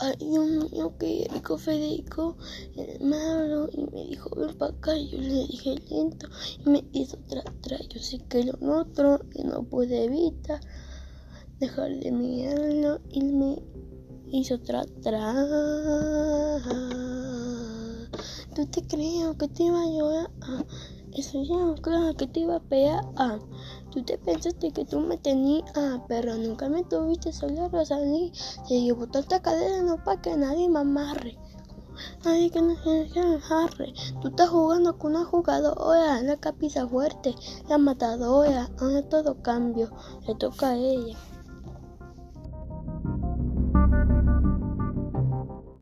Ay, Dios mío, qué rico Federico. Me habló y me dijo, ven para acá. Y yo le dije lento y me hizo tra. Yo sé que lo otro y no pude evitar dejar de mirarlo y me hizo tra, tra. ¿Tú te creías que te iba a llorar? Ah, eso ya, claro que te iba a pegar. Tú te pensaste que tú me tenías, ah, pero nunca me tuviste, soy la Rosalí. Se llevó tanta cadena no para que nadie me amarre. Nadie que no nos amarre. Tú estás jugando con una jugadora, la capiza fuerte, la matadora. Ahora todo cambio, le toca a ella.